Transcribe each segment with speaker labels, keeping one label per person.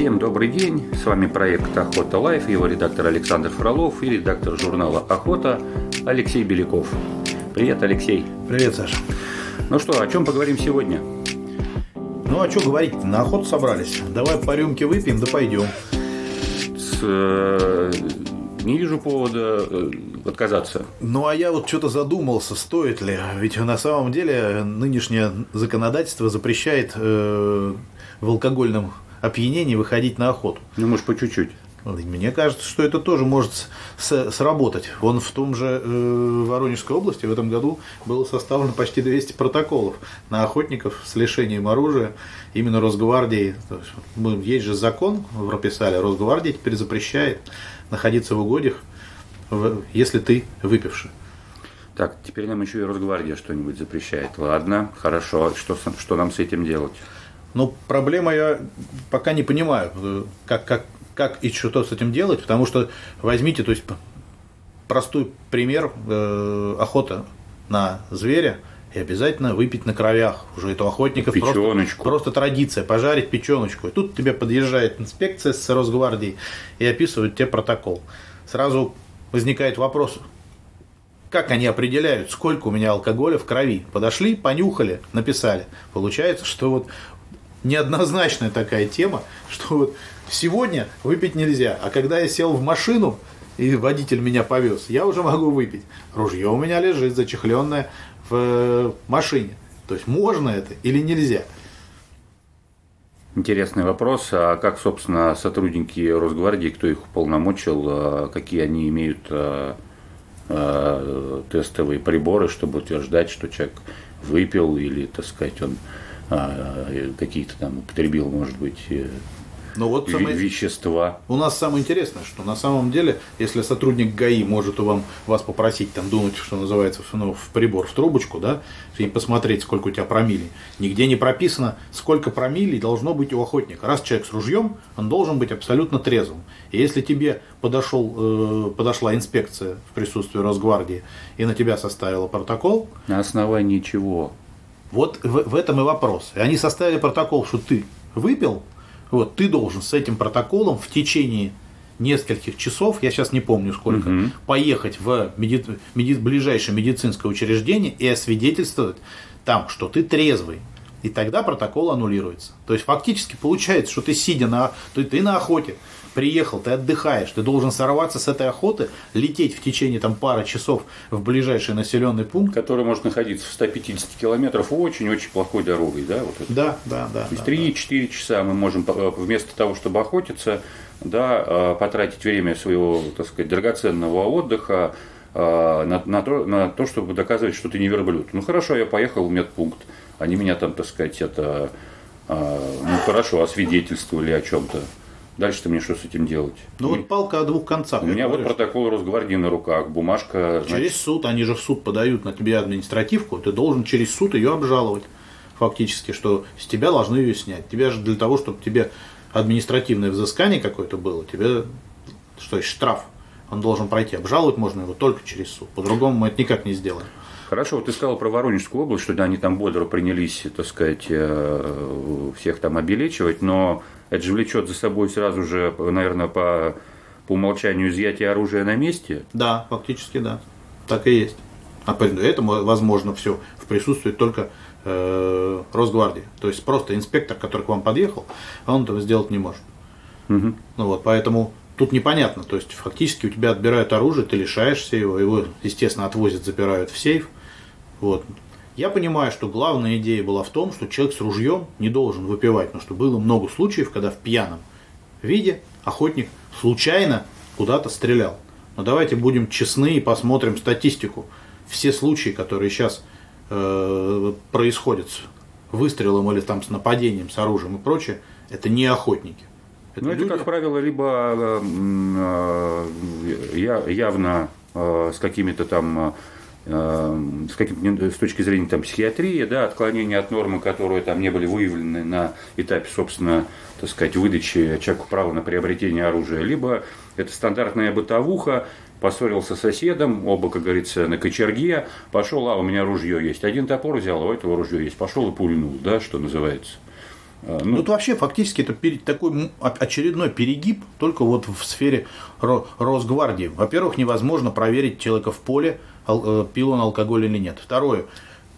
Speaker 1: Всем добрый день. С вами проект Охота Life, его редактор Александр Фролов и редактор журнала Охота Алексей Беляков. Привет, Алексей.
Speaker 2: Привет, Саша.
Speaker 1: Ну что, о чем поговорим сегодня?
Speaker 2: Ну, а что говорить на охоту собрались. Давай по рюмке выпьем, да пойдем.
Speaker 1: С, э, не вижу повода э, отказаться.
Speaker 2: Ну, а я вот что-то задумался, стоит ли. Ведь на самом деле нынешнее законодательство запрещает э, в алкогольном опьянении выходить на охоту.
Speaker 1: Ну, может, по чуть-чуть.
Speaker 2: Мне кажется, что это тоже может сработать. Вон в том же э, Воронежской области в этом году было составлено почти 200 протоколов на охотников с лишением оружия именно Росгвардии. Есть, есть же закон, прописали, Росгвардия теперь запрещает находиться в угодьях, если ты выпивший.
Speaker 1: Так, теперь нам еще и Росгвардия что-нибудь запрещает. Ладно, хорошо. Что, что нам с этим делать?
Speaker 2: Ну, проблема я пока не понимаю, как, как, как и что с этим делать, потому что возьмите, то есть простой пример э, охота на зверя и обязательно выпить на кровях. Уже это у охотников просто, просто традиция, пожарить печеночку. И тут тебе подъезжает инспекция с Росгвардии и описывает тебе протокол. Сразу возникает вопрос, как они определяют, сколько у меня алкоголя в крови? Подошли, понюхали, написали. Получается, что вот неоднозначная такая тема, что вот сегодня выпить нельзя, а когда я сел в машину, и водитель меня повез, я уже могу выпить. Ружье у меня лежит зачехленное в э, машине. То есть можно это или нельзя?
Speaker 1: Интересный вопрос. А как, собственно, сотрудники Росгвардии, кто их уполномочил, а какие они имеют а, а, тестовые приборы, чтобы утверждать, что человек выпил или, так сказать, он какие-то там употребил, может быть, э, но ну, вот самое... вещества.
Speaker 2: У нас самое интересное, что на самом деле, если сотрудник ГАИ может у вам, вас попросить там дунуть, что называется, ну, в прибор, в трубочку, да, и посмотреть, сколько у тебя промили, нигде не прописано, сколько промили должно быть у охотника. Раз человек с ружьем, он должен быть абсолютно трезвым. И если тебе подошел, э, подошла инспекция в присутствии Росгвардии и на тебя составила протокол.
Speaker 1: На основании чего?
Speaker 2: Вот в, в этом и вопрос. И они составили протокол, что ты выпил, вот, ты должен с этим протоколом в течение нескольких часов, я сейчас не помню сколько, угу. поехать в меди... Меди... ближайшее медицинское учреждение и освидетельствовать там, что ты трезвый. И тогда протокол аннулируется. То есть фактически получается, что ты сидя на, ты, ты на охоте, приехал, ты отдыхаешь, ты должен сорваться с этой охоты, лететь в течение там пары часов в ближайший населенный пункт.
Speaker 1: Который может находиться в 150 километров очень-очень плохой дорогой, да? Вот
Speaker 2: это. Да, да, да.
Speaker 1: То есть да, 3-4 да. часа мы можем э, вместо того, чтобы охотиться, да, э, потратить время своего, так сказать, драгоценного отдыха э, на, на, то, на то, чтобы доказывать, что ты не верблюд. Ну хорошо, я поехал в медпункт, они меня там, так сказать, это, ну хорошо, освидетельствовали о чем-то. Дальше-то мне что с этим делать?
Speaker 2: Ну вот палка о двух концах.
Speaker 1: У меня вот протокол Росгвардии на руках, бумажка.
Speaker 2: Значит... Через суд, они же в суд подают на тебя административку, ты должен через суд ее обжаловать. Фактически, что с тебя должны ее снять. Тебя же для того, чтобы тебе административное взыскание какое-то было, тебе что есть штраф. Он должен пройти. Обжаловать можно его только через суд. По-другому мы это никак не сделаем.
Speaker 1: Хорошо, вот ты сказал про Воронежскую область, что они там бодро принялись, так сказать, э, всех там обелечивать, но это же влечет за собой сразу же, наверное, по, по умолчанию изъятие оружия на месте.
Speaker 2: Да, фактически да. Так и есть. А это возможно все в присутствии только э, Росгвардии. То есть просто инспектор, который к вам подъехал, он этого сделать не может. Угу. Ну вот, поэтому тут непонятно. То есть фактически у тебя отбирают оружие, ты лишаешься его, его, естественно, отвозят, запирают в сейф. Вот. Я понимаю, что главная идея была в том, что человек с ружьем не должен выпивать, потому что было много случаев, когда в пьяном виде охотник случайно куда-то стрелял. Но давайте будем честны и посмотрим статистику. Все случаи, которые сейчас э, происходят с выстрелом или там с нападением с оружием и прочее, это не охотники.
Speaker 1: Это ну, это, как правило, либо э, э, явно э, с какими-то там Эм, с, каким, с точки зрения там, психиатрии, да, отклонения от нормы, которые там не были выявлены на этапе, собственно, так сказать, выдачи человеку права на приобретение оружия, либо это стандартная бытовуха, поссорился с соседом, оба, как говорится, на кочерге, пошел, а у меня ружье есть. Один топор взял, а у этого ружье есть. Пошел и пульнул, да, что называется.
Speaker 2: Э, ну, Тут вообще фактически это такой очередной перегиб только вот в сфере Росгвардии. Во-первых, невозможно проверить человека в поле, пил он алкоголь или нет. Второе,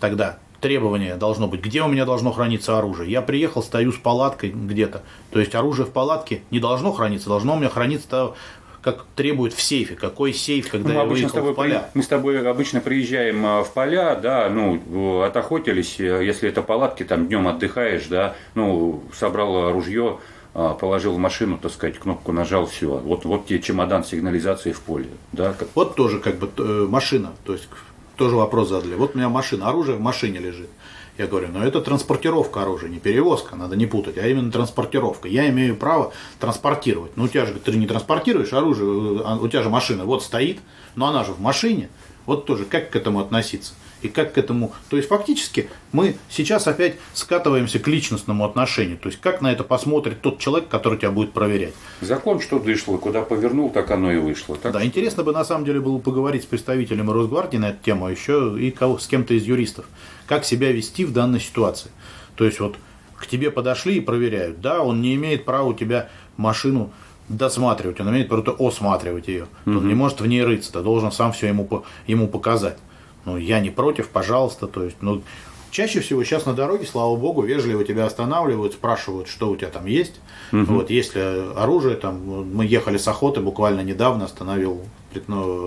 Speaker 2: тогда требование должно быть, где у меня должно храниться оружие. Я приехал, стою с палаткой где-то. То есть оружие в палатке не должно храниться, должно у меня храниться как требует в сейфе. Какой сейф, когда ну, я выехал с тобой, в поля?
Speaker 1: Мы с тобой обычно приезжаем а, в поля, да, ну, отохотились, э, если это палатки, там днем отдыхаешь, да, ну, собрал ружье, положил в машину, так сказать, кнопку нажал, все. Вот, вот тебе чемодан сигнализации в поле. Да.
Speaker 2: Вот тоже как бы э, машина, то есть тоже вопрос задали. Вот у меня машина, оружие в машине лежит. Я говорю, но это транспортировка оружия, не перевозка, надо не путать, а именно транспортировка. Я имею право транспортировать. Ну, у тебя же, ты не транспортируешь оружие, а, у тебя же машина вот стоит, но она же в машине. Вот тоже, как к этому относиться? И как к этому... То есть фактически мы сейчас опять скатываемся к личностному отношению. То есть как на это посмотрит тот человек, который тебя будет проверять.
Speaker 1: Закон что вышло, куда повернул, так оно и вышло. Так?
Speaker 2: Да, интересно бы на самом деле было поговорить с представителем Росгвардии на эту тему, а еще и кого, с кем-то из юристов. Как себя вести в данной ситуации. То есть вот к тебе подошли и проверяют. Да, он не имеет права у тебя машину досматривать, он имеет право осматривать ее. Угу. Он не может в ней рыться, ты должен сам все ему, ему показать. Ну, я не против, пожалуйста. То есть, ну, чаще всего сейчас на дороге, слава богу, вежливо тебя останавливают, спрашивают, что у тебя там есть. Угу. Вот, если оружие, там, мы ехали с охоты буквально недавно, остановил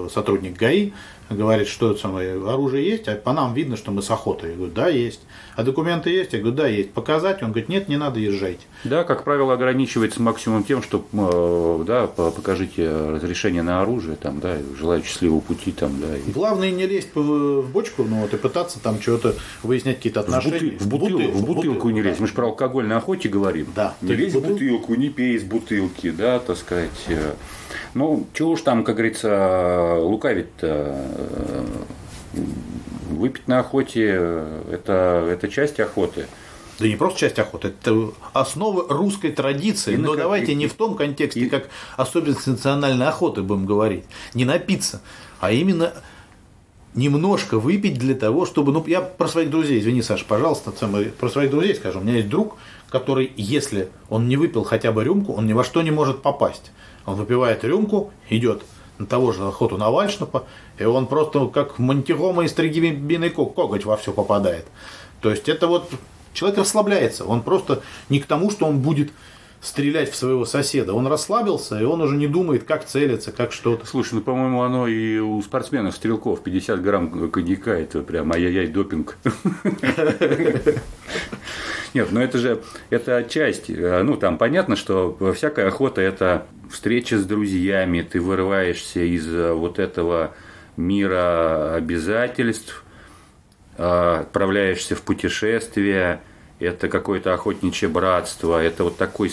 Speaker 2: сотрудник ГАИ, говорит, что это самое, оружие есть, а по нам видно, что мы с охотой. Я говорю, да, есть. А документы есть? Я говорю, да, есть. Показать? Он говорит, нет, не надо, езжайте.
Speaker 1: Да, как правило, ограничивается максимум тем, что э, да, покажите разрешение на оружие, там, да, желаю счастливого пути, там, да.
Speaker 2: И... Главное не лезть в бочку, ну вот и пытаться там чего-то выяснять какие-то отношения.
Speaker 1: В, бутыл, в, бутыл, в бутылку не лезть. Мы же про алкоголь на охоте говорим.
Speaker 2: Да.
Speaker 1: Не лезь в бутылку, не пей из бутылки, да, так сказать. Э. Ну, чего уж там, как говорится, лукавить-то. Выпить на охоте это, это часть охоты.
Speaker 2: Да не просто часть охоты, это основа русской традиции. И Но давайте не в том контексте, и... как особенность национальной охоты будем говорить. Не напиться, а именно немножко выпить для того, чтобы... Ну, я про своих друзей, извини, Саша, пожалуйста, про своих друзей скажу. У меня есть друг, который, если он не выпил хотя бы рюмку, он ни во что не может попасть. Он выпивает рюмку, идет на того же охоту на вальшнапа, и он просто как мантигома из тригибиный коготь во все попадает. То есть это вот человек расслабляется, он просто не к тому, что он будет стрелять в своего соседа. Он расслабился, и он уже не думает, как целиться, как что-то.
Speaker 1: Слушай, ну, по-моему, оно и у спортсменов, стрелков, 50 грамм коньяка, это прям ай-яй-яй, допинг. Нет, ну это же, это часть, ну там понятно, что всякая охота – это встреча с друзьями, ты вырываешься из вот этого мира обязательств, а, отправляешься в путешествие – это какое-то охотничье братство, это вот такой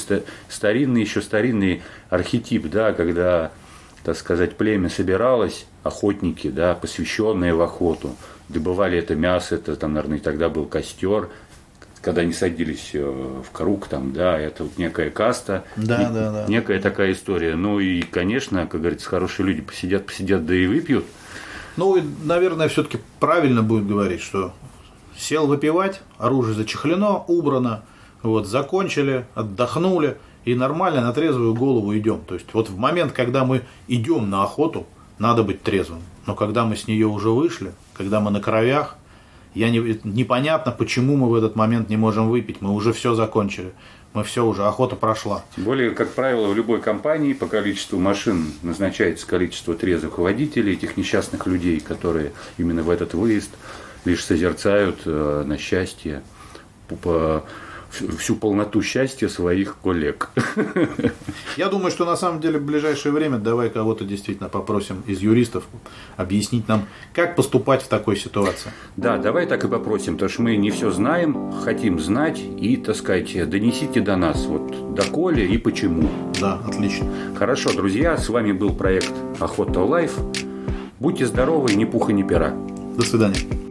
Speaker 1: старинный, еще старинный архетип, да, когда, так сказать, племя собиралось, охотники, да, посвященные в охоту, добывали это мясо, это там, наверное, тогда был костер, когда они садились э, в круг, там, да, это вот некая каста,
Speaker 2: да, не, да, да.
Speaker 1: некая такая история. Ну и, конечно, как говорится, хорошие люди посидят, посидят, да и выпьют.
Speaker 2: Ну, наверное, все-таки правильно будет говорить, что сел выпивать, оружие зачехлено, убрано, вот, закончили, отдохнули, и нормально на трезвую голову идем. То есть вот в момент, когда мы идем на охоту, надо быть трезвым. Но когда мы с нее уже вышли, когда мы на кровях, я не, непонятно, почему мы в этот момент не можем выпить. Мы уже все закончили. Мы все уже, охота прошла.
Speaker 1: Тем более, как правило, в любой компании по количеству машин назначается количество трезвых водителей, этих несчастных людей, которые именно в этот выезд лишь созерцают э, на счастье всю полноту счастья своих коллег.
Speaker 2: Я думаю, что на самом деле в ближайшее время давай кого-то действительно попросим из юристов объяснить нам, как поступать в такой ситуации.
Speaker 1: Да, давай так и попросим, потому что мы не все знаем, хотим знать и, так сказать, донесите до нас, вот, доколе и почему.
Speaker 2: Да, отлично.
Speaker 1: Хорошо, друзья, с вами был проект Охота Life. Будьте здоровы, ни пуха, ни пера.
Speaker 2: До свидания.